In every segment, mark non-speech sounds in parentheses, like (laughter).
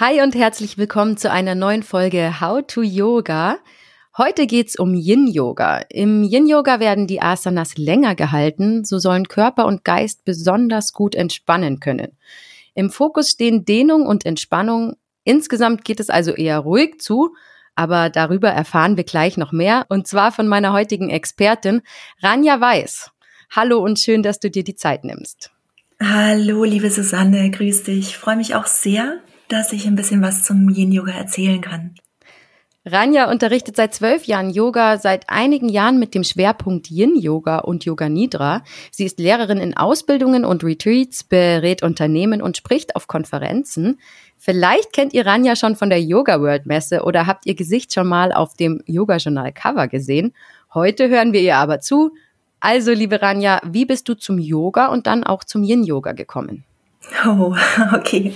Hi und herzlich willkommen zu einer neuen Folge How to Yoga. Heute geht's um Yin Yoga. Im Yin Yoga werden die Asanas länger gehalten, so sollen Körper und Geist besonders gut entspannen können. Im Fokus stehen Dehnung und Entspannung. Insgesamt geht es also eher ruhig zu, aber darüber erfahren wir gleich noch mehr und zwar von meiner heutigen Expertin Ranja Weiß. Hallo und schön, dass du dir die Zeit nimmst. Hallo, liebe Susanne, grüß dich. Ich freue mich auch sehr, dass ich ein bisschen was zum Yin-Yoga erzählen kann. Ranja unterrichtet seit zwölf Jahren Yoga, seit einigen Jahren mit dem Schwerpunkt Yin-Yoga und Yoga Nidra. Sie ist Lehrerin in Ausbildungen und Retreats, berät Unternehmen und spricht auf Konferenzen. Vielleicht kennt ihr Ranja schon von der Yoga World Messe oder habt ihr Gesicht schon mal auf dem Yoga Journal Cover gesehen. Heute hören wir ihr aber zu. Also, liebe Ranja, wie bist du zum Yoga und dann auch zum Yin-Yoga gekommen? Oh, (laughs) okay.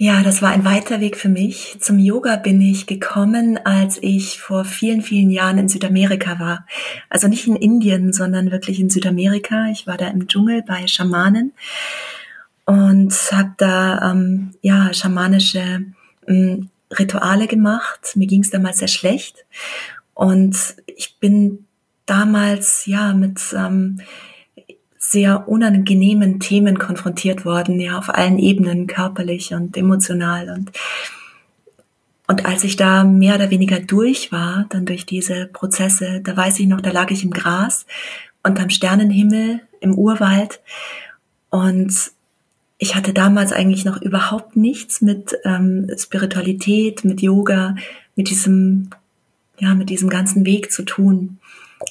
Ja, das war ein weiter Weg für mich. Zum Yoga bin ich gekommen, als ich vor vielen, vielen Jahren in Südamerika war. Also nicht in Indien, sondern wirklich in Südamerika. Ich war da im Dschungel bei Schamanen und habe da ähm, ja schamanische ähm, Rituale gemacht. Mir ging es damals sehr schlecht und ich bin damals ja mit ähm, sehr unangenehmen Themen konfrontiert worden, ja, auf allen Ebenen, körperlich und emotional. Und und als ich da mehr oder weniger durch war, dann durch diese Prozesse, da weiß ich noch, da lag ich im Gras unterm Sternenhimmel im Urwald. Und ich hatte damals eigentlich noch überhaupt nichts mit ähm, Spiritualität, mit Yoga, mit diesem ja, mit diesem ganzen Weg zu tun,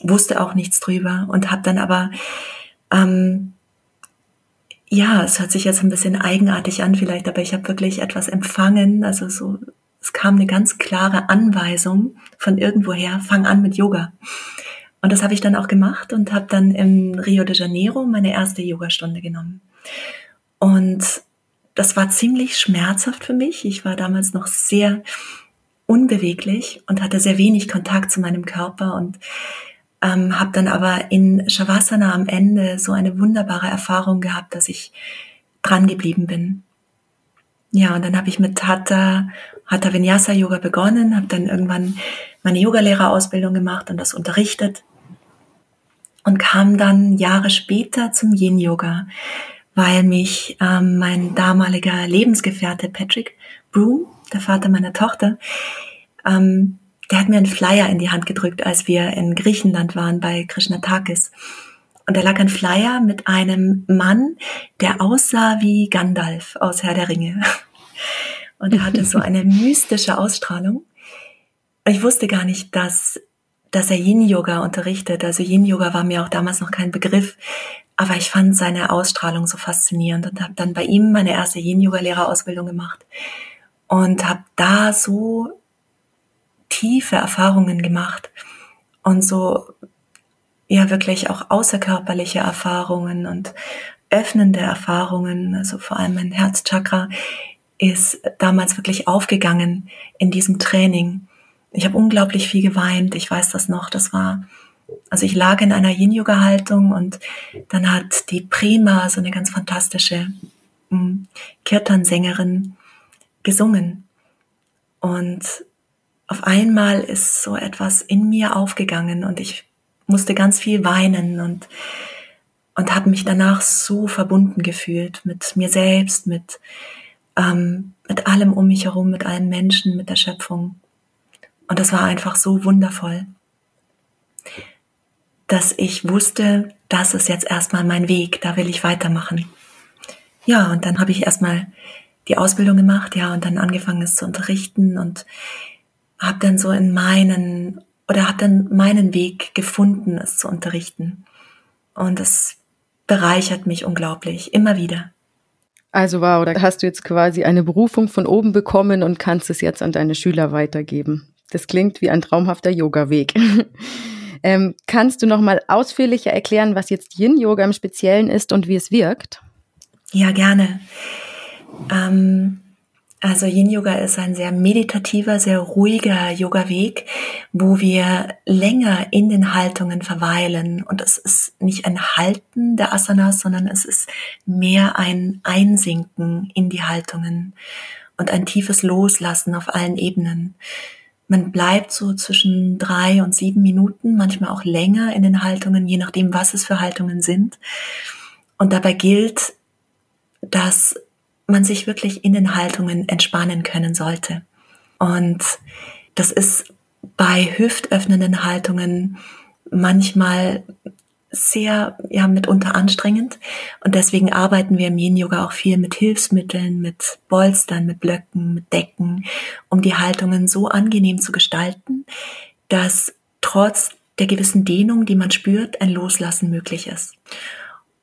wusste auch nichts drüber und habe dann aber ähm, ja, es hört sich jetzt ein bisschen eigenartig an vielleicht, aber ich habe wirklich etwas empfangen. Also so, es kam eine ganz klare Anweisung von irgendwoher, fang an mit Yoga. Und das habe ich dann auch gemacht und habe dann im Rio de Janeiro meine erste Yogastunde genommen. Und das war ziemlich schmerzhaft für mich. Ich war damals noch sehr unbeweglich und hatte sehr wenig Kontakt zu meinem Körper und ähm, habe dann aber in Shavasana am Ende so eine wunderbare Erfahrung gehabt, dass ich dran geblieben bin. Ja, und dann habe ich mit Hatha, Hatha Vinyasa Yoga begonnen, habe dann irgendwann meine Yogalehrerausbildung gemacht und das unterrichtet und kam dann Jahre später zum Yin Yoga, weil mich ähm, mein damaliger Lebensgefährte Patrick Broom, der Vater meiner Tochter, ähm, der hat mir einen Flyer in die Hand gedrückt, als wir in Griechenland waren bei Krishnatakis. Und da lag ein Flyer mit einem Mann, der aussah wie Gandalf aus Herr der Ringe. (laughs) Und er hatte so eine (laughs) mystische Ausstrahlung. Ich wusste gar nicht, dass, dass er Yin-Yoga unterrichtet. Also Yin-Yoga war mir auch damals noch kein Begriff. Aber ich fand seine Ausstrahlung so faszinierend und habe dann bei ihm meine erste Yin-Yoga-Lehrerausbildung gemacht. Und habe da so tiefe Erfahrungen gemacht und so ja wirklich auch außerkörperliche Erfahrungen und öffnende Erfahrungen, also vor allem mein Herzchakra ist damals wirklich aufgegangen in diesem Training. Ich habe unglaublich viel geweint, ich weiß das noch, das war also ich lag in einer Yin-Yoga-Haltung und dann hat die Prima, so eine ganz fantastische hm, Kirtan-Sängerin, gesungen. Und auf einmal ist so etwas in mir aufgegangen und ich musste ganz viel weinen und und habe mich danach so verbunden gefühlt mit mir selbst, mit ähm, mit allem um mich herum, mit allen Menschen, mit der Schöpfung. Und das war einfach so wundervoll, dass ich wusste, das ist jetzt erstmal mein Weg, da will ich weitermachen. Ja, und dann habe ich erstmal die Ausbildung gemacht, ja, und dann angefangen es zu unterrichten und habe dann so in meinen oder habe dann meinen Weg gefunden, es zu unterrichten. Und es bereichert mich unglaublich, immer wieder. Also wow, da hast du jetzt quasi eine Berufung von oben bekommen und kannst es jetzt an deine Schüler weitergeben. Das klingt wie ein traumhafter Yoga-Weg. (laughs) ähm, kannst du noch mal ausführlicher erklären, was jetzt Yin-Yoga im Speziellen ist und wie es wirkt? Ja, gerne. Ähm, also Yin Yoga ist ein sehr meditativer, sehr ruhiger Yoga-Weg, wo wir länger in den Haltungen verweilen. Und es ist nicht ein Halten der Asanas, sondern es ist mehr ein Einsinken in die Haltungen. und ein tiefes Loslassen auf allen Ebenen. Man bleibt so zwischen drei und sieben Minuten, manchmal auch länger in den Haltungen, je nachdem, was es für Haltungen sind. Und dabei gilt, dass man sich wirklich in den Haltungen entspannen können sollte. Und das ist bei hüftöffnenden Haltungen manchmal sehr, ja, mitunter anstrengend. Und deswegen arbeiten wir im Yin-Yoga auch viel mit Hilfsmitteln, mit Bolstern, mit Blöcken, mit Decken, um die Haltungen so angenehm zu gestalten, dass trotz der gewissen Dehnung, die man spürt, ein Loslassen möglich ist.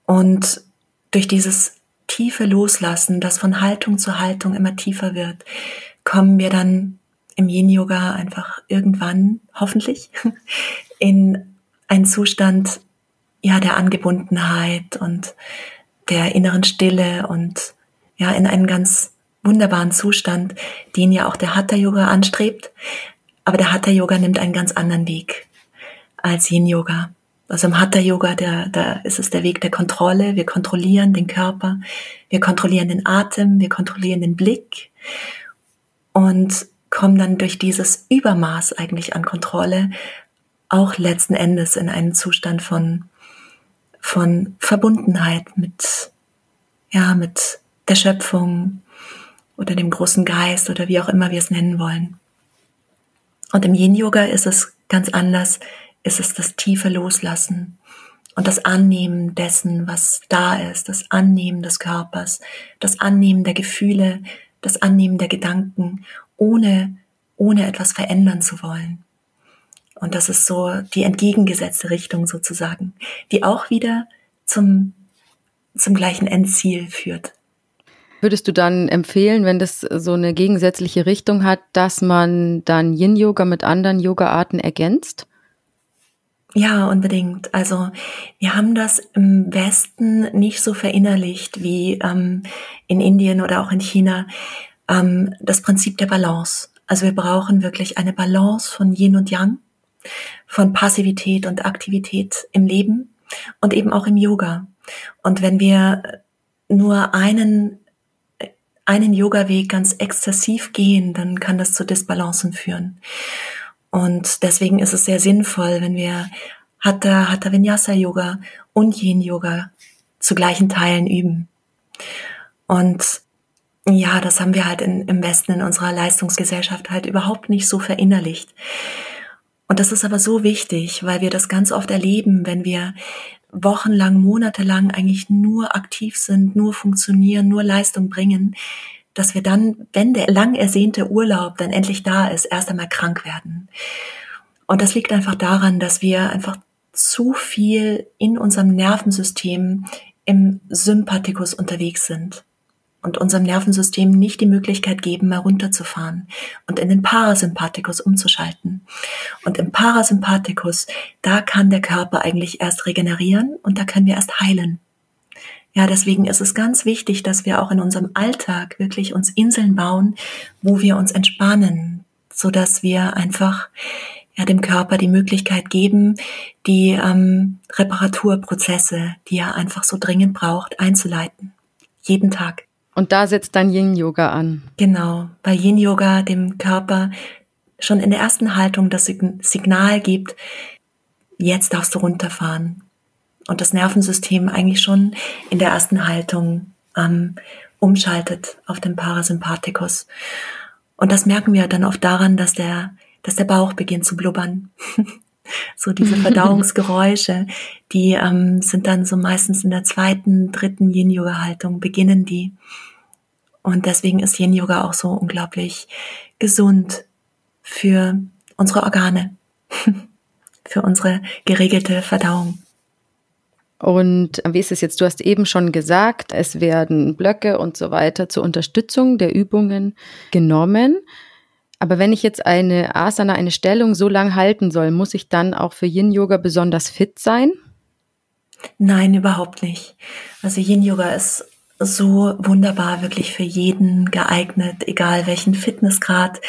Und durch dieses tiefe Loslassen, das von Haltung zu Haltung immer tiefer wird, kommen wir dann im Yin-Yoga einfach irgendwann, hoffentlich, (laughs) in einen Zustand, ja, der Angebundenheit und der inneren Stille und ja, in einen ganz wunderbaren Zustand, den ja auch der Hatha-Yoga anstrebt. Aber der Hatha-Yoga nimmt einen ganz anderen Weg als Yin-Yoga. Also im Hatha-Yoga, da, da ist es der Weg der Kontrolle. Wir kontrollieren den Körper, wir kontrollieren den Atem, wir kontrollieren den Blick und kommen dann durch dieses Übermaß eigentlich an Kontrolle auch letzten Endes in einen Zustand von von Verbundenheit mit, ja, mit der Schöpfung oder dem großen Geist oder wie auch immer wir es nennen wollen. Und im Yin-Yoga ist es ganz anders, ist es das tiefe Loslassen und das Annehmen dessen, was da ist, das Annehmen des Körpers, das Annehmen der Gefühle, das Annehmen der Gedanken, ohne, ohne etwas verändern zu wollen. Und das ist so die entgegengesetzte Richtung sozusagen, die auch wieder zum, zum gleichen Endziel führt. Würdest du dann empfehlen, wenn das so eine gegensätzliche Richtung hat, dass man dann Yin-Yoga mit anderen Yoga-Arten ergänzt? Ja, unbedingt. Also wir haben das im Westen nicht so verinnerlicht wie ähm, in Indien oder auch in China, ähm, das Prinzip der Balance. Also wir brauchen wirklich eine Balance von Yin und Yang von Passivität und Aktivität im Leben und eben auch im Yoga. Und wenn wir nur einen einen Yoga-Weg ganz exzessiv gehen, dann kann das zu Disbalancen führen. Und deswegen ist es sehr sinnvoll, wenn wir Hatha, Hatha Vinyasa Yoga und Yin Yoga zu gleichen Teilen üben. Und ja, das haben wir halt in, im Westen in unserer Leistungsgesellschaft halt überhaupt nicht so verinnerlicht. Und das ist aber so wichtig, weil wir das ganz oft erleben, wenn wir wochenlang, monatelang eigentlich nur aktiv sind, nur funktionieren, nur Leistung bringen, dass wir dann, wenn der lang ersehnte Urlaub dann endlich da ist, erst einmal krank werden. Und das liegt einfach daran, dass wir einfach zu viel in unserem Nervensystem im Sympathikus unterwegs sind und unserem Nervensystem nicht die Möglichkeit geben, mal runterzufahren und in den Parasympathikus umzuschalten. Und im Parasympathikus, da kann der Körper eigentlich erst regenerieren und da können wir erst heilen. Ja, deswegen ist es ganz wichtig, dass wir auch in unserem Alltag wirklich uns Inseln bauen, wo wir uns entspannen, so dass wir einfach ja, dem Körper die Möglichkeit geben, die ähm, Reparaturprozesse, die er einfach so dringend braucht, einzuleiten. Jeden Tag. Und da setzt dann Yin-Yoga an. Genau, weil Yin-Yoga dem Körper schon in der ersten Haltung das Signal gibt, jetzt darfst du runterfahren. Und das Nervensystem eigentlich schon in der ersten Haltung ähm, umschaltet auf den Parasympathikus. Und das merken wir dann oft daran, dass der, dass der Bauch beginnt zu blubbern. (laughs) so diese Verdauungsgeräusche, die ähm, sind dann so meistens in der zweiten, dritten Yin-Yoga-Haltung, beginnen die. Und deswegen ist Yin-Yoga auch so unglaublich gesund für unsere Organe, (laughs) für unsere geregelte Verdauung. Und wie ist es jetzt? Du hast eben schon gesagt, es werden Blöcke und so weiter zur Unterstützung der Übungen genommen. Aber wenn ich jetzt eine Asana, eine Stellung so lang halten soll, muss ich dann auch für Yin Yoga besonders fit sein? Nein, überhaupt nicht. Also Yin Yoga ist so wunderbar wirklich für jeden geeignet, egal welchen Fitnessgrad,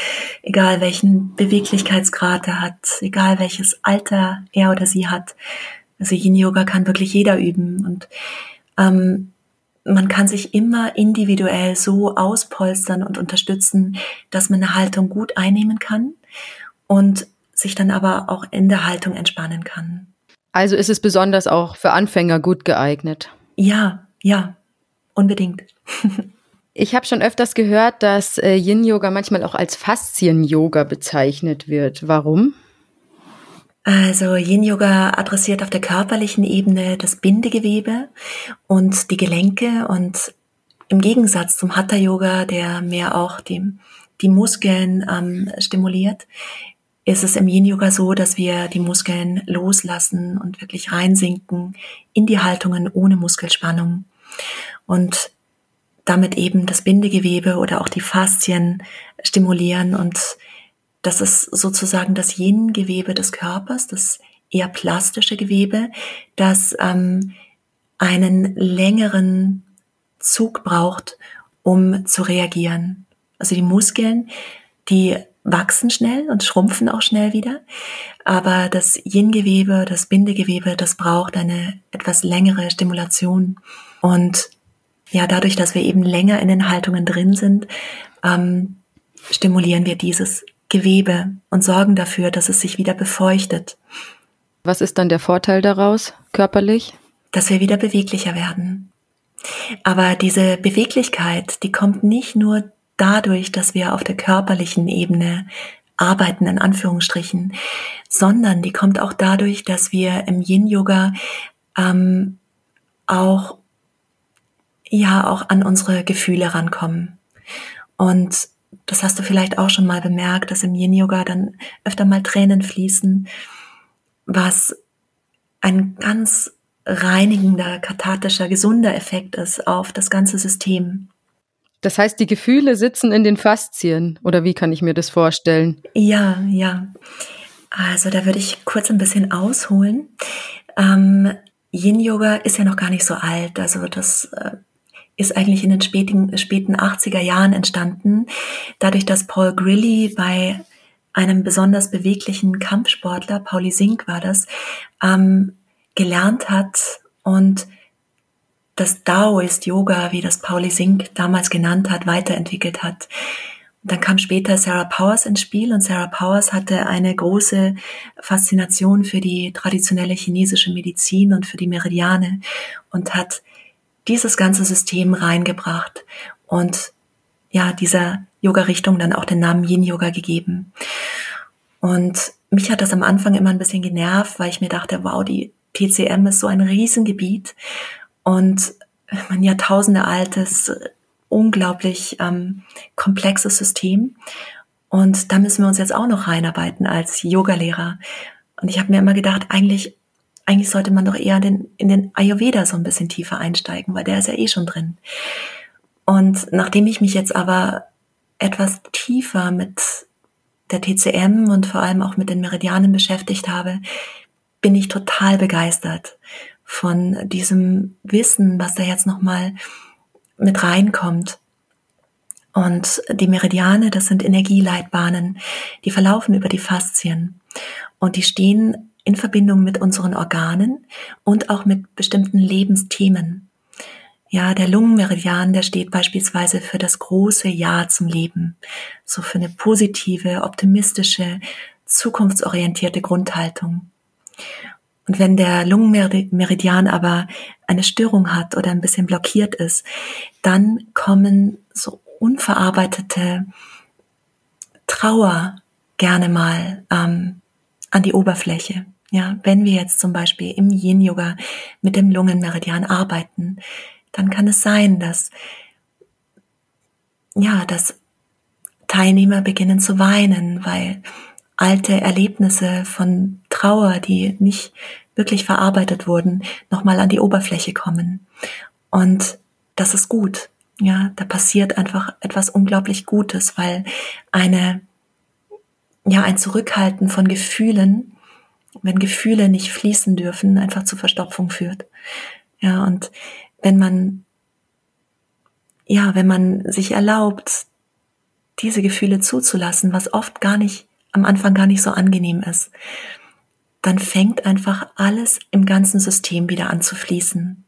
egal welchen Beweglichkeitsgrad er hat, egal welches Alter er oder sie hat. Also Yin Yoga kann wirklich jeder üben und ähm, man kann sich immer individuell so auspolstern und unterstützen, dass man eine Haltung gut einnehmen kann und sich dann aber auch in der Haltung entspannen kann. Also ist es besonders auch für Anfänger gut geeignet. Ja, ja, unbedingt. (laughs) Ich habe schon öfters gehört, dass äh, Yin-Yoga manchmal auch als Faszien-Yoga bezeichnet wird. Warum? Also Yin-Yoga adressiert auf der körperlichen Ebene das Bindegewebe und die Gelenke und im Gegensatz zum Hatha-Yoga, der mehr auch die, die Muskeln ähm, stimuliert, ist es im Yin-Yoga so, dass wir die Muskeln loslassen und wirklich reinsinken in die Haltungen ohne Muskelspannung. Und damit eben das Bindegewebe oder auch die Faszien stimulieren und das ist sozusagen das Yin-Gewebe des Körpers, das eher plastische Gewebe, das ähm, einen längeren Zug braucht, um zu reagieren. Also die Muskeln, die wachsen schnell und schrumpfen auch schnell wieder, aber das Yin-Gewebe, das Bindegewebe, das braucht eine etwas längere Stimulation und ja, dadurch, dass wir eben länger in den Haltungen drin sind, ähm, stimulieren wir dieses Gewebe und sorgen dafür, dass es sich wieder befeuchtet. Was ist dann der Vorteil daraus körperlich? Dass wir wieder beweglicher werden. Aber diese Beweglichkeit, die kommt nicht nur dadurch, dass wir auf der körperlichen Ebene arbeiten, in Anführungsstrichen, sondern die kommt auch dadurch, dass wir im Yin-Yoga ähm, auch ja auch an unsere Gefühle rankommen. Und das hast du vielleicht auch schon mal bemerkt, dass im Yin Yoga dann öfter mal Tränen fließen, was ein ganz reinigender, kathartischer, gesunder Effekt ist auf das ganze System. Das heißt, die Gefühle sitzen in den Faszien, oder wie kann ich mir das vorstellen? Ja, ja. Also da würde ich kurz ein bisschen ausholen. Ähm, Yin Yoga ist ja noch gar nicht so alt. Also das äh, ist eigentlich in den späten, späten 80er Jahren entstanden, dadurch, dass Paul Grilly bei einem besonders beweglichen Kampfsportler, Pauli Sink war das, ähm, gelernt hat und das Daoist Yoga, wie das Pauli Sink damals genannt hat, weiterentwickelt hat. Und dann kam später Sarah Powers ins Spiel und Sarah Powers hatte eine große Faszination für die traditionelle chinesische Medizin und für die Meridiane und hat dieses ganze System reingebracht und ja, dieser Yoga-Richtung dann auch den Namen Yin-Yoga gegeben. Und mich hat das am Anfang immer ein bisschen genervt, weil ich mir dachte, wow, die TCM ist so ein Riesengebiet und ein Jahrtausende altes, unglaublich ähm, komplexes System. Und da müssen wir uns jetzt auch noch reinarbeiten als Yogalehrer. Und ich habe mir immer gedacht, eigentlich eigentlich sollte man doch eher den, in den Ayurveda so ein bisschen tiefer einsteigen, weil der ist ja eh schon drin. Und nachdem ich mich jetzt aber etwas tiefer mit der TCM und vor allem auch mit den Meridianen beschäftigt habe, bin ich total begeistert von diesem Wissen, was da jetzt nochmal mit reinkommt. Und die Meridiane, das sind Energieleitbahnen, die verlaufen über die Faszien und die stehen in Verbindung mit unseren Organen und auch mit bestimmten Lebensthemen. Ja, der Lungenmeridian, der steht beispielsweise für das große Ja zum Leben, so für eine positive, optimistische, zukunftsorientierte Grundhaltung. Und wenn der Lungenmeridian aber eine Störung hat oder ein bisschen blockiert ist, dann kommen so unverarbeitete Trauer gerne mal ähm, an die Oberfläche. Ja, wenn wir jetzt zum Beispiel im Yin Yoga mit dem Lungenmeridian arbeiten, dann kann es sein, dass, ja, dass Teilnehmer beginnen zu weinen, weil alte Erlebnisse von Trauer, die nicht wirklich verarbeitet wurden, nochmal an die Oberfläche kommen. Und das ist gut. Ja, da passiert einfach etwas unglaublich Gutes, weil eine, ja, ein Zurückhalten von Gefühlen wenn Gefühle nicht fließen dürfen, einfach zu Verstopfung führt. Ja, und wenn man, ja, wenn man sich erlaubt, diese Gefühle zuzulassen, was oft gar nicht, am Anfang gar nicht so angenehm ist, dann fängt einfach alles im ganzen System wieder an zu fließen.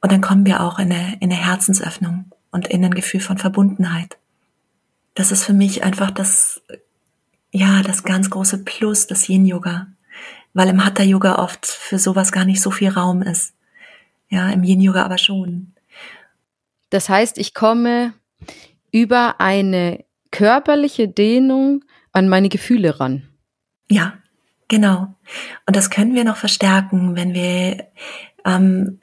Und dann kommen wir auch in eine, in eine Herzensöffnung und in ein Gefühl von Verbundenheit. Das ist für mich einfach das, ja, das ganz große Plus des Yin-Yoga. Weil im Hatha-Yoga oft für sowas gar nicht so viel Raum ist. Ja, im Yin-Yoga aber schon. Das heißt, ich komme über eine körperliche Dehnung an meine Gefühle ran. Ja, genau. Und das können wir noch verstärken, wenn wir ähm,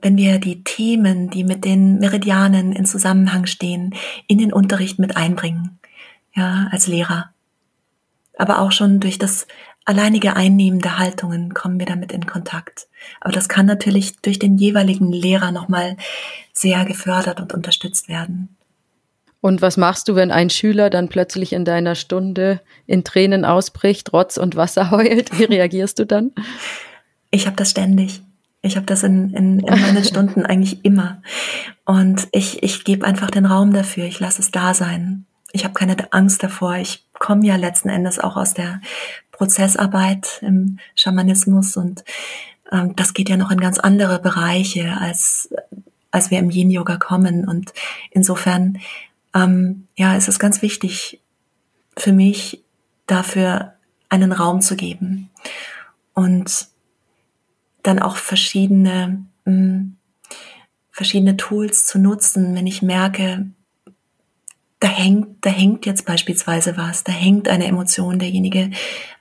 wenn wir die Themen, die mit den Meridianen in Zusammenhang stehen, in den Unterricht mit einbringen, ja, als Lehrer. Aber auch schon durch das alleinige Einnehmen der Haltungen kommen wir damit in Kontakt. Aber das kann natürlich durch den jeweiligen Lehrer nochmal sehr gefördert und unterstützt werden. Und was machst du, wenn ein Schüler dann plötzlich in deiner Stunde in Tränen ausbricht, Rotz und Wasser heult? Wie reagierst du dann? Ich habe das ständig. Ich habe das in, in, in meinen (laughs) Stunden eigentlich immer. Und ich, ich gebe einfach den Raum dafür. Ich lasse es da sein. Ich habe keine Angst davor. Ich komme ja letzten Endes auch aus der Prozessarbeit im Schamanismus und ähm, das geht ja noch in ganz andere Bereiche, als, als wir im Yin-Yoga kommen. Und insofern, ähm, ja, ist es ganz wichtig für mich, dafür einen Raum zu geben. Und dann auch verschiedene, mh, mm, verschiedene Tools zu nutzen, wenn ich merke, da hängt, da hängt jetzt beispielsweise was, da hängt eine Emotion, derjenige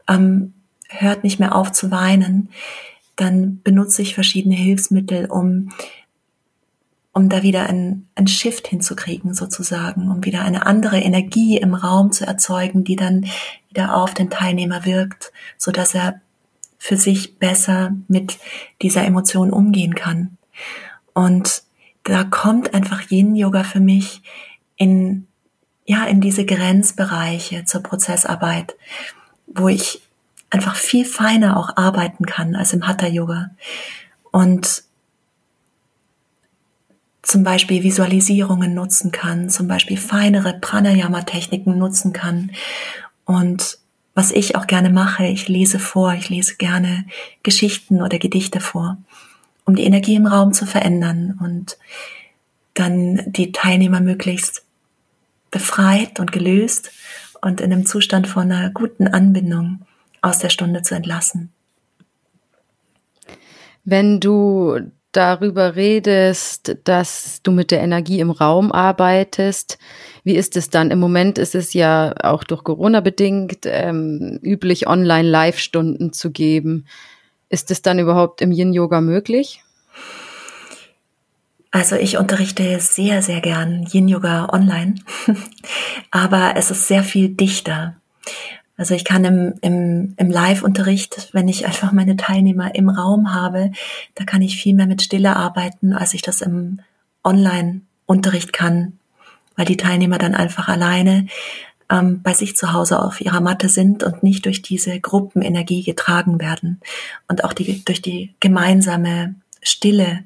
ähm, hört nicht mehr auf zu weinen, dann benutze ich verschiedene Hilfsmittel, um, um da wieder ein, ein Shift hinzukriegen, sozusagen, um wieder eine andere Energie im Raum zu erzeugen, die dann wieder auf den Teilnehmer wirkt, so dass er für sich besser mit dieser Emotion umgehen kann. Und da kommt einfach Yin Yoga für mich in, ja, in diese Grenzbereiche zur Prozessarbeit, wo ich einfach viel feiner auch arbeiten kann als im Hatha Yoga. Und zum Beispiel Visualisierungen nutzen kann, zum Beispiel feinere Pranayama-Techniken nutzen kann und was ich auch gerne mache, ich lese vor, ich lese gerne Geschichten oder Gedichte vor, um die Energie im Raum zu verändern und dann die Teilnehmer möglichst befreit und gelöst und in einem Zustand von einer guten Anbindung aus der Stunde zu entlassen. Wenn du darüber redest, dass du mit der Energie im Raum arbeitest, wie ist es dann? Im Moment ist es ja auch durch Corona bedingt ähm, üblich, Online-Live-Stunden zu geben. Ist es dann überhaupt im Yin-Yoga möglich? Also ich unterrichte sehr, sehr gern Yin-Yoga online, (laughs) aber es ist sehr viel dichter. Also ich kann im, im, im Live-Unterricht, wenn ich einfach meine Teilnehmer im Raum habe, da kann ich viel mehr mit Stille arbeiten, als ich das im Online-Unterricht kann weil die Teilnehmer dann einfach alleine ähm, bei sich zu Hause auf ihrer Matte sind und nicht durch diese Gruppenenergie getragen werden und auch die, durch die gemeinsame Stille,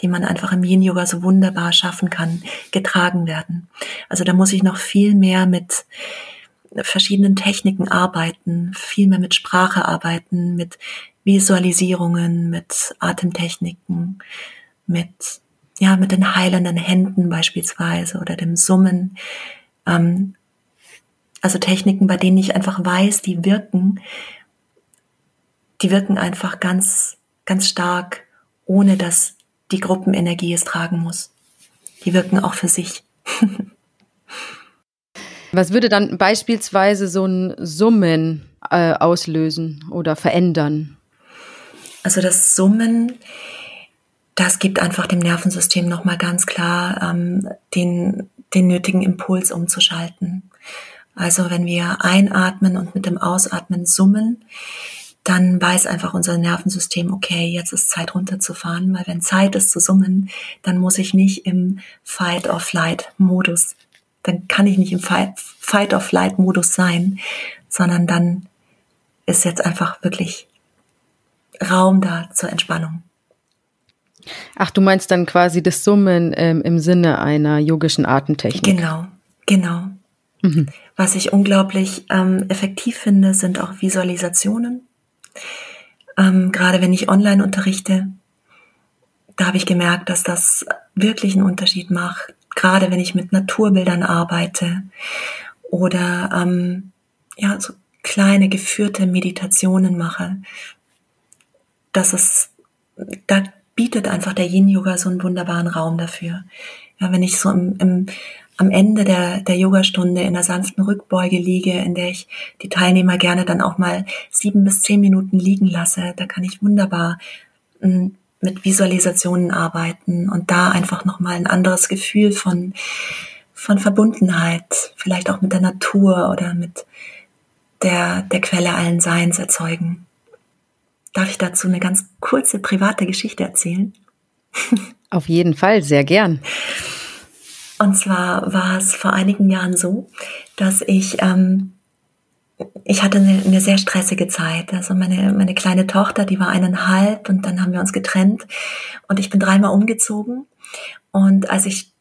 die man einfach im Yin Yoga so wunderbar schaffen kann, getragen werden. Also da muss ich noch viel mehr mit verschiedenen Techniken arbeiten, viel mehr mit Sprache arbeiten, mit Visualisierungen, mit Atemtechniken, mit ja, mit den heilenden Händen beispielsweise oder dem Summen. Ähm, also Techniken, bei denen ich einfach weiß, die wirken, die wirken einfach ganz, ganz stark, ohne dass die Gruppenenergie es tragen muss. Die wirken auch für sich. (laughs) Was würde dann beispielsweise so ein Summen äh, auslösen oder verändern? Also das Summen das gibt einfach dem Nervensystem nochmal ganz klar ähm, den, den nötigen Impuls umzuschalten. Also wenn wir einatmen und mit dem Ausatmen summen, dann weiß einfach unser Nervensystem, okay, jetzt ist Zeit runterzufahren, weil wenn Zeit ist zu summen, dann muss ich nicht im Fight-or-Flight-Modus, dann kann ich nicht im Fight-or-Flight-Modus sein, sondern dann ist jetzt einfach wirklich Raum da zur Entspannung. Ach, du meinst dann quasi das Summen ähm, im Sinne einer yogischen Artentechnik. Genau, genau. Mhm. Was ich unglaublich ähm, effektiv finde, sind auch Visualisationen. Ähm, gerade wenn ich online unterrichte, da habe ich gemerkt, dass das wirklich einen Unterschied macht, gerade wenn ich mit Naturbildern arbeite oder ähm, ja so kleine geführte Meditationen mache. Das ist, da bietet einfach der Yin Yoga so einen wunderbaren Raum dafür. Ja, wenn ich so im, im am Ende der, der Yogastunde in einer sanften Rückbeuge liege, in der ich die Teilnehmer gerne dann auch mal sieben bis zehn Minuten liegen lasse. Da kann ich wunderbar hm, mit Visualisationen arbeiten und da einfach nochmal ein anderes Gefühl von, von Verbundenheit, vielleicht auch mit der Natur oder mit der, der Quelle allen Seins erzeugen. Darf ich dazu eine ganz kurze private Geschichte erzählen? Auf jeden Fall, sehr gern. Und zwar war es vor einigen Jahren so, dass ich, ähm, ich hatte eine, eine sehr stressige Zeit. Also meine, meine kleine Tochter, die war eineinhalb und dann haben wir uns getrennt und ich bin dreimal umgezogen. Und als ich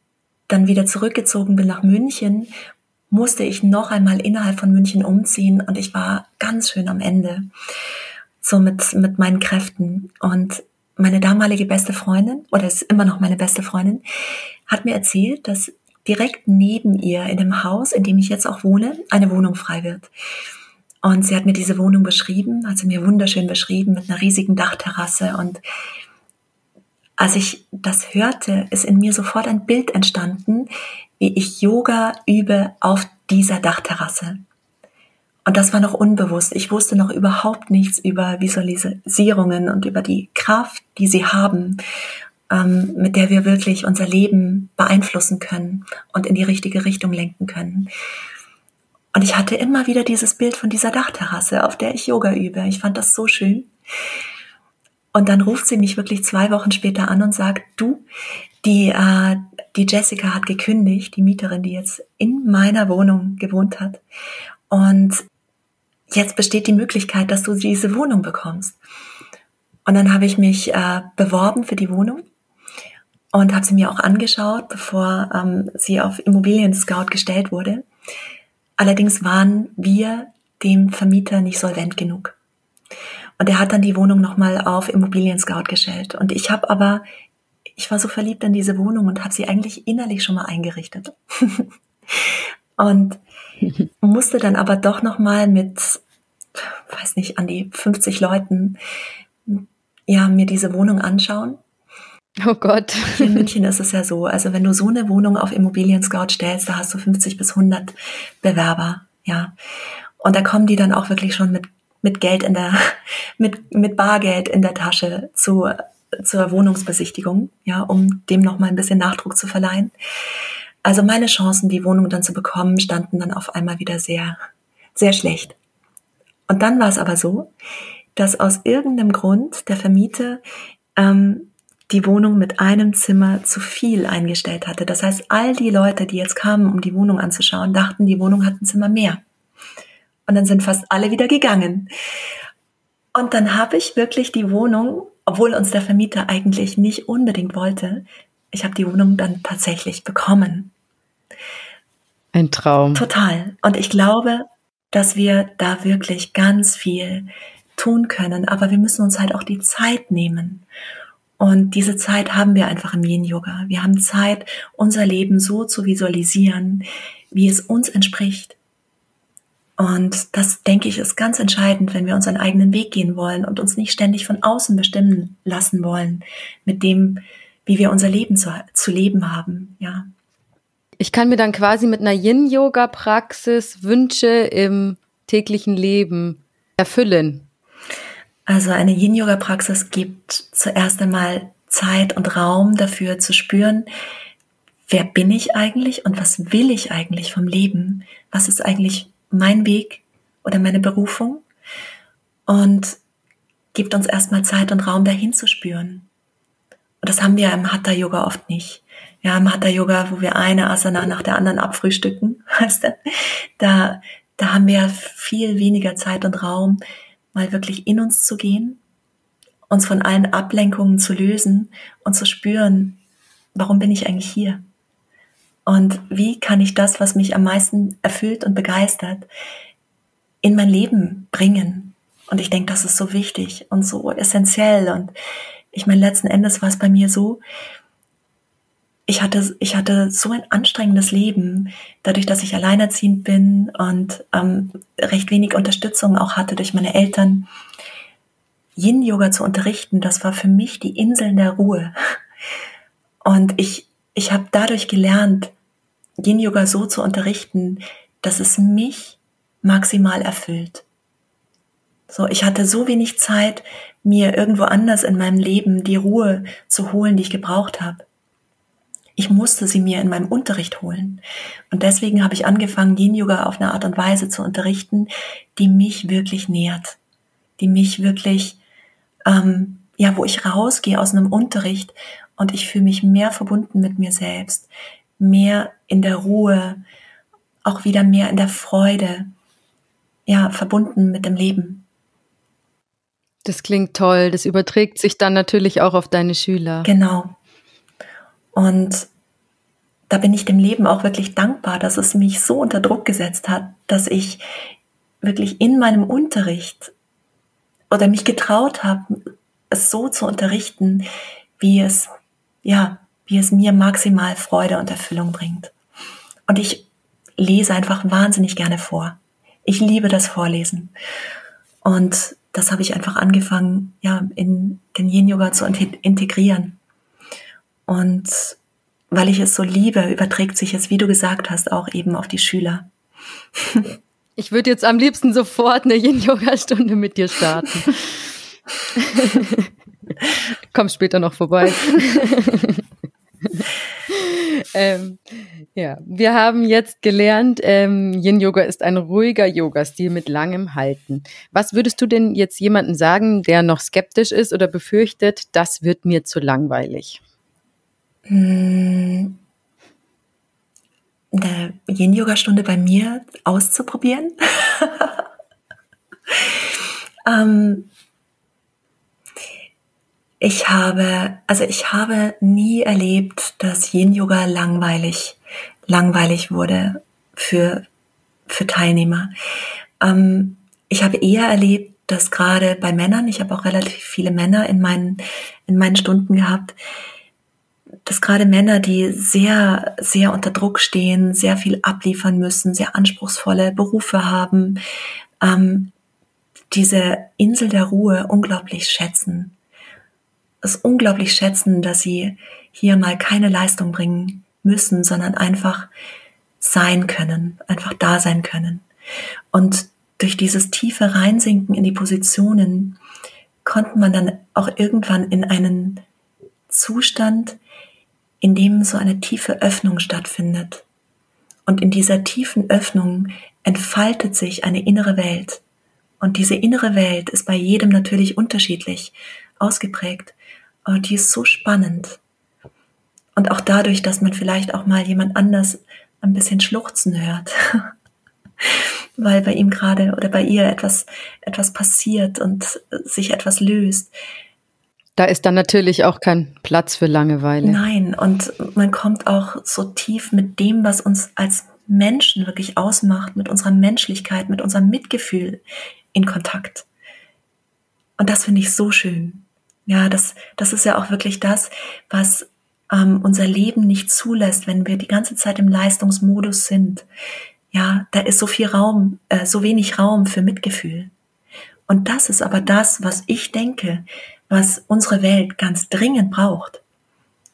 dann wieder zurückgezogen bin nach München, musste ich noch einmal innerhalb von München umziehen und ich war ganz schön am Ende. So mit, mit meinen Kräften. Und meine damalige beste Freundin, oder ist immer noch meine beste Freundin, hat mir erzählt, dass direkt neben ihr in dem Haus, in dem ich jetzt auch wohne, eine Wohnung frei wird. Und sie hat mir diese Wohnung beschrieben, hat sie mir wunderschön beschrieben, mit einer riesigen Dachterrasse. Und als ich das hörte, ist in mir sofort ein Bild entstanden, wie ich Yoga übe auf dieser Dachterrasse. Und das war noch unbewusst. Ich wusste noch überhaupt nichts über Visualisierungen und über die Kraft, die sie haben ähm, mit der wir wirklich unser Leben beeinflussen können und in die richtige Richtung lenken können. Und ich hatte immer wieder dieses Bild von dieser Dachterrasse, auf der ich Yoga übe. Ich fand das so schön. Und dann ruft sie mich wirklich zwei Wochen später an und sagt, du, die, äh, die Jessica hat gekündigt, die Mieterin, die jetzt in meiner Wohnung gewohnt hat. Und jetzt besteht die Möglichkeit, dass du diese Wohnung bekommst. Und dann habe ich mich äh, beworben für die Wohnung und habe sie mir auch angeschaut, bevor ähm, sie auf Immobilien Scout gestellt wurde. Allerdings waren wir dem Vermieter nicht solvent genug. Und er hat dann die Wohnung nochmal auf Immobilien Scout gestellt. Und ich habe aber, ich war so verliebt in diese Wohnung und habe sie eigentlich innerlich schon mal eingerichtet. (laughs) und musste dann aber doch nochmal mit, weiß nicht, an die 50 Leuten, ja, mir diese Wohnung anschauen Oh Gott. Hier in München ist es ja so, also wenn du so eine Wohnung auf Immobilien Scout stellst, da hast du 50 bis 100 Bewerber, ja. Und da kommen die dann auch wirklich schon mit, mit Geld in der, (laughs) mit, mit Bargeld in der Tasche zu, zur Wohnungsbesichtigung, ja, um dem nochmal ein bisschen Nachdruck zu verleihen. Also meine Chancen, die Wohnung dann zu bekommen, standen dann auf einmal wieder sehr, sehr schlecht. Und dann war es aber so, dass aus irgendeinem Grund der Vermieter ähm, die Wohnung mit einem Zimmer zu viel eingestellt hatte. Das heißt, all die Leute, die jetzt kamen, um die Wohnung anzuschauen, dachten, die Wohnung hat ein Zimmer mehr. Und dann sind fast alle wieder gegangen. Und dann habe ich wirklich die Wohnung, obwohl uns der Vermieter eigentlich nicht unbedingt wollte, ich habe die Wohnung dann tatsächlich bekommen. Ein Traum. Total. Und ich glaube, dass wir da wirklich ganz viel tun können, aber wir müssen uns halt auch die Zeit nehmen. Und diese Zeit haben wir einfach im Yin-Yoga. Wir haben Zeit, unser Leben so zu visualisieren, wie es uns entspricht. Und das, denke ich, ist ganz entscheidend, wenn wir unseren eigenen Weg gehen wollen und uns nicht ständig von außen bestimmen lassen wollen, mit dem, wie wir unser Leben zu, zu leben haben, ja. Ich kann mir dann quasi mit einer Yin-Yoga-Praxis Wünsche im täglichen Leben erfüllen. Also eine Yin-Yoga-Praxis gibt zuerst einmal Zeit und Raum dafür zu spüren, wer bin ich eigentlich und was will ich eigentlich vom Leben? Was ist eigentlich mein Weg oder meine Berufung? Und gibt uns erstmal Zeit und Raum dahin zu spüren. Und das haben wir im Hatha Yoga oft nicht. Ja, im Hatha Yoga, wo wir eine Asana nach der anderen abfrühstücken, (laughs) weißt du, da, da haben wir viel weniger Zeit und Raum, mal wirklich in uns zu gehen, uns von allen Ablenkungen zu lösen und zu spüren, warum bin ich eigentlich hier? Und wie kann ich das, was mich am meisten erfüllt und begeistert, in mein Leben bringen? Und ich denke, das ist so wichtig und so essentiell. Und ich meine, letzten Endes war es bei mir so, ich hatte, ich hatte so ein anstrengendes Leben, dadurch, dass ich alleinerziehend bin und ähm, recht wenig Unterstützung auch hatte durch meine Eltern. Yin-Yoga zu unterrichten, das war für mich die Inseln der Ruhe. Und ich, ich habe dadurch gelernt, Yin-Yoga so zu unterrichten, dass es mich maximal erfüllt. So, ich hatte so wenig Zeit, mir irgendwo anders in meinem Leben die Ruhe zu holen, die ich gebraucht habe. Ich musste sie mir in meinem Unterricht holen. Und deswegen habe ich angefangen, Yin Yoga auf eine Art und Weise zu unterrichten, die mich wirklich nährt, die mich wirklich, ähm, ja, wo ich rausgehe aus einem Unterricht und ich fühle mich mehr verbunden mit mir selbst, mehr in der Ruhe, auch wieder mehr in der Freude, ja, verbunden mit dem Leben. Das klingt toll. Das überträgt sich dann natürlich auch auf deine Schüler. Genau. Und da bin ich dem Leben auch wirklich dankbar, dass es mich so unter Druck gesetzt hat, dass ich wirklich in meinem Unterricht oder mich getraut habe, es so zu unterrichten, wie es, ja, wie es mir maximal Freude und Erfüllung bringt. Und ich lese einfach wahnsinnig gerne vor. Ich liebe das Vorlesen. Und das habe ich einfach angefangen, ja, in den Yin Yoga zu integrieren. Und weil ich es so liebe, überträgt sich es, wie du gesagt hast, auch eben auf die Schüler. (laughs) Ich würde jetzt am liebsten sofort eine Yin-Yoga-Stunde mit dir starten. (laughs) Komm später noch vorbei. (laughs) ähm, ja, wir haben jetzt gelernt, ähm, Yin Yoga ist ein ruhiger Yoga-Stil mit langem Halten. Was würdest du denn jetzt jemandem sagen, der noch skeptisch ist oder befürchtet, das wird mir zu langweilig? Hm. eine Yin-Yoga-Stunde bei mir auszuprobieren. (laughs) ähm, ich habe, also ich habe nie erlebt, dass Yin-Yoga langweilig, langweilig wurde für, für Teilnehmer. Ähm, ich habe eher erlebt, dass gerade bei Männern, ich habe auch relativ viele Männer in meinen, in meinen Stunden gehabt, dass gerade Männer, die sehr, sehr unter Druck stehen, sehr viel abliefern müssen, sehr anspruchsvolle Berufe haben, ähm, diese Insel der Ruhe unglaublich schätzen. Es unglaublich schätzen, dass sie hier mal keine Leistung bringen müssen, sondern einfach sein können, einfach da sein können. Und durch dieses tiefe Reinsinken in die Positionen konnte man dann auch irgendwann in einen Zustand, in dem so eine tiefe Öffnung stattfindet. Und in dieser tiefen Öffnung entfaltet sich eine innere Welt. Und diese innere Welt ist bei jedem natürlich unterschiedlich ausgeprägt, aber die ist so spannend. Und auch dadurch, dass man vielleicht auch mal jemand anders ein bisschen schluchzen hört, (laughs) weil bei ihm gerade oder bei ihr etwas, etwas passiert und sich etwas löst, da ist dann natürlich auch kein Platz für Langeweile. Nein, und man kommt auch so tief mit dem, was uns als Menschen wirklich ausmacht, mit unserer Menschlichkeit, mit unserem Mitgefühl in Kontakt. Und das finde ich so schön. Ja, das, das ist ja auch wirklich das, was ähm, unser Leben nicht zulässt, wenn wir die ganze Zeit im Leistungsmodus sind. Ja, da ist so viel Raum, äh, so wenig Raum für Mitgefühl. Und das ist aber das, was ich denke, was unsere Welt ganz dringend braucht.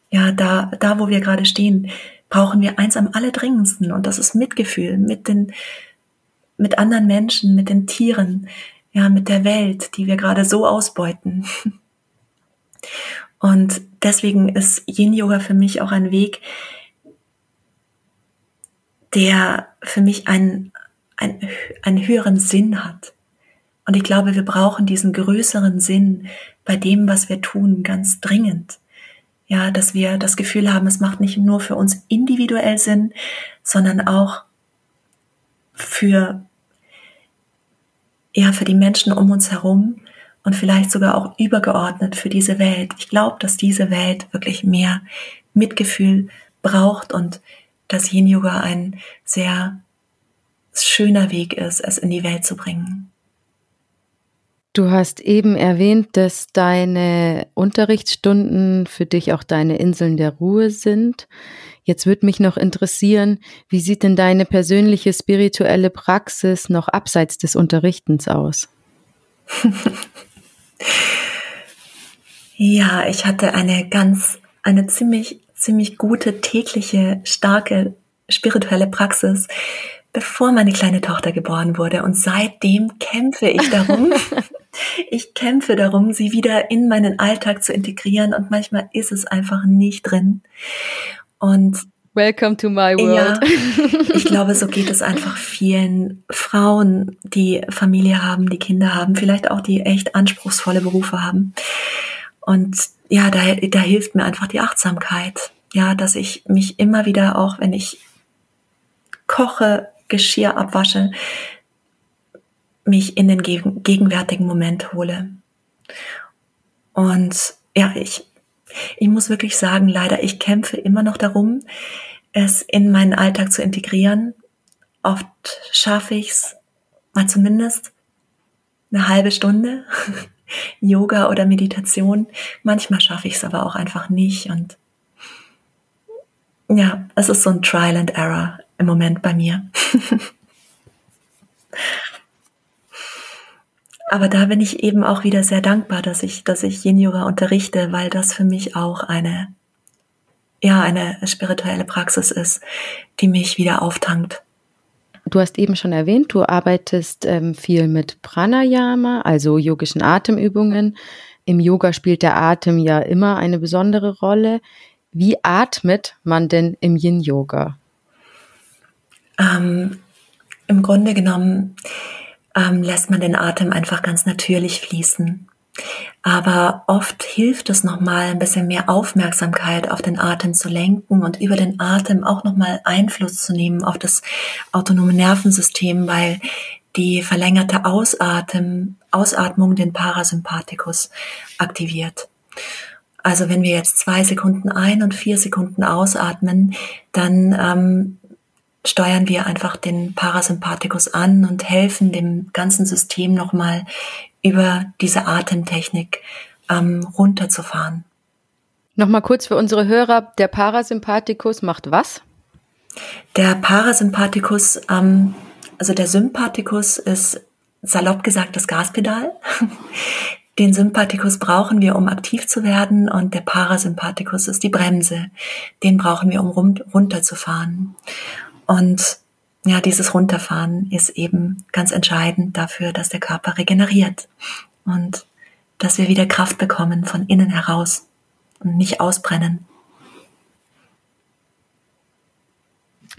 Ja, da, da wo wir gerade stehen, brauchen wir eins am allerdringendsten und das ist Mitgefühl mit den, mit anderen Menschen, mit den Tieren, ja, mit der Welt, die wir gerade so ausbeuten. Und deswegen ist Yin Yoga für mich auch ein Weg, der für mich einen, einen, einen höheren Sinn hat. Und ich glaube, wir brauchen diesen größeren Sinn bei dem, was wir tun, ganz dringend. Ja, dass wir das Gefühl haben, es macht nicht nur für uns individuell Sinn, sondern auch für, ja, für die Menschen um uns herum und vielleicht sogar auch übergeordnet für diese Welt. Ich glaube, dass diese Welt wirklich mehr Mitgefühl braucht und dass Yin Yoga ein sehr schöner Weg ist, es in die Welt zu bringen. Du hast eben erwähnt, dass deine Unterrichtsstunden für dich auch deine Inseln der Ruhe sind. Jetzt würde mich noch interessieren, wie sieht denn deine persönliche spirituelle Praxis noch abseits des Unterrichtens aus? (laughs) ja, ich hatte eine ganz, eine ziemlich, ziemlich gute, tägliche, starke spirituelle Praxis, bevor meine kleine Tochter geboren wurde. Und seitdem kämpfe ich darum, (laughs) ich kämpfe darum, sie wieder in meinen Alltag zu integrieren. Und manchmal ist es einfach nicht drin. Und Welcome to my world. Ja, (laughs) ich glaube, so geht es einfach vielen Frauen, die Familie haben, die Kinder haben, vielleicht auch die echt anspruchsvolle Berufe haben. Und ja, da, da hilft mir einfach die Achtsamkeit. Ja, dass ich mich immer wieder auch, wenn ich koche, Geschirr abwasche, mich in den gegenwärtigen Moment hole. Und ja, ich, ich muss wirklich sagen, leider, ich kämpfe immer noch darum, es in meinen Alltag zu integrieren. Oft schaffe ich es mal zumindest eine halbe Stunde (laughs) Yoga oder Meditation. Manchmal schaffe ich es aber auch einfach nicht. Und ja, es ist so ein Trial and Error im Moment bei mir. (laughs) Aber da bin ich eben auch wieder sehr dankbar, dass ich, dass ich Yin Yoga unterrichte, weil das für mich auch eine, ja, eine spirituelle Praxis ist, die mich wieder auftankt. Du hast eben schon erwähnt, du arbeitest ähm, viel mit Pranayama, also yogischen Atemübungen. Im Yoga spielt der Atem ja immer eine besondere Rolle. Wie atmet man denn im Yin-Yoga? Ähm, Im Grunde genommen ähm, lässt man den Atem einfach ganz natürlich fließen. Aber oft hilft es nochmal ein bisschen mehr Aufmerksamkeit auf den Atem zu lenken und über den Atem auch nochmal Einfluss zu nehmen auf das autonome Nervensystem, weil die verlängerte Ausatmen, Ausatmung den Parasympathikus aktiviert. Also wenn wir jetzt zwei Sekunden ein und vier Sekunden ausatmen, dann ähm, steuern wir einfach den Parasympathikus an und helfen dem ganzen System nochmal über diese Atemtechnik ähm, runterzufahren. Nochmal kurz für unsere Hörer, der Parasympathikus macht was? Der Parasympathikus, ähm, also der Sympathikus ist salopp gesagt das Gaspedal. (laughs) Den Sympathikus brauchen wir, um aktiv zu werden und der Parasympathikus ist die Bremse. Den brauchen wir, um runterzufahren. Und ja, dieses Runterfahren ist eben ganz entscheidend dafür, dass der Körper regeneriert und dass wir wieder Kraft bekommen von innen heraus und nicht ausbrennen.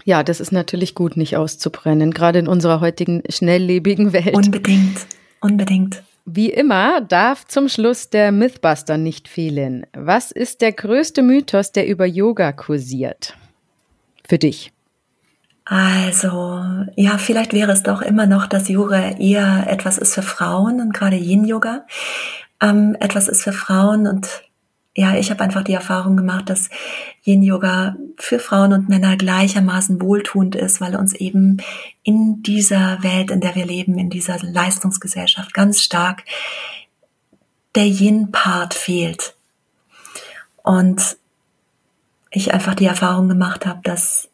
Ja, das ist natürlich gut, nicht auszubrennen, gerade in unserer heutigen schnelllebigen Welt. Unbedingt, unbedingt. Wie immer darf zum Schluss der Mythbuster nicht fehlen. Was ist der größte Mythos, der über Yoga kursiert? Für dich. Also, ja, vielleicht wäre es doch immer noch, dass Yoga eher etwas ist für Frauen und gerade Yin-Yoga ähm, etwas ist für Frauen und ja, ich habe einfach die Erfahrung gemacht, dass Yin-Yoga für Frauen und Männer gleichermaßen wohltuend ist, weil uns eben in dieser Welt, in der wir leben, in dieser Leistungsgesellschaft ganz stark der Yin-Part fehlt. Und ich einfach die Erfahrung gemacht habe, dass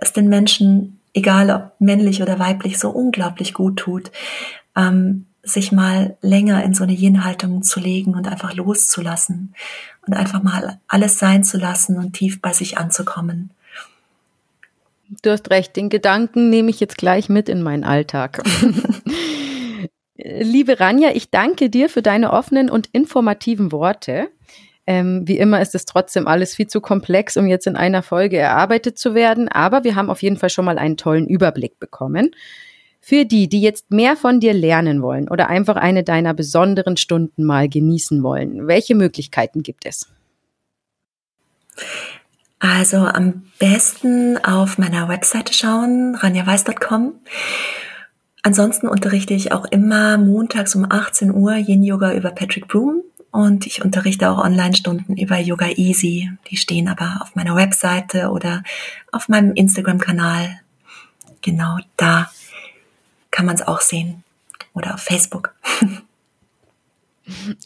es den Menschen, egal ob männlich oder weiblich, so unglaublich gut tut, ähm, sich mal länger in so eine Yin-Haltung zu legen und einfach loszulassen und einfach mal alles sein zu lassen und tief bei sich anzukommen. Du hast recht, den Gedanken nehme ich jetzt gleich mit in meinen Alltag. (laughs) Liebe Ranja, ich danke dir für deine offenen und informativen Worte. Ähm, wie immer ist es trotzdem alles viel zu komplex, um jetzt in einer Folge erarbeitet zu werden, aber wir haben auf jeden Fall schon mal einen tollen Überblick bekommen. Für die, die jetzt mehr von dir lernen wollen oder einfach eine deiner besonderen Stunden mal genießen wollen, welche Möglichkeiten gibt es? Also am besten auf meiner Webseite schauen, ranjaweiß.com. Ansonsten unterrichte ich auch immer montags um 18 Uhr Yin Yoga über Patrick Broom und ich unterrichte auch Online-Stunden über Yoga Easy. Die stehen aber auf meiner Webseite oder auf meinem Instagram-Kanal. Genau da kann man es auch sehen. Oder auf Facebook. (laughs)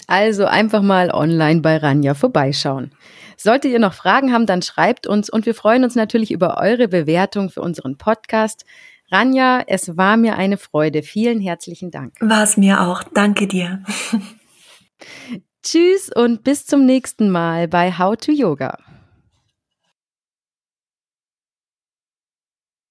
Also einfach mal online bei Ranja vorbeischauen. Solltet ihr noch Fragen haben, dann schreibt uns und wir freuen uns natürlich über eure Bewertung für unseren Podcast. Ranja, es war mir eine Freude. Vielen herzlichen Dank. War es mir auch. Danke dir. (laughs) Tschüss und bis zum nächsten Mal bei How to Yoga.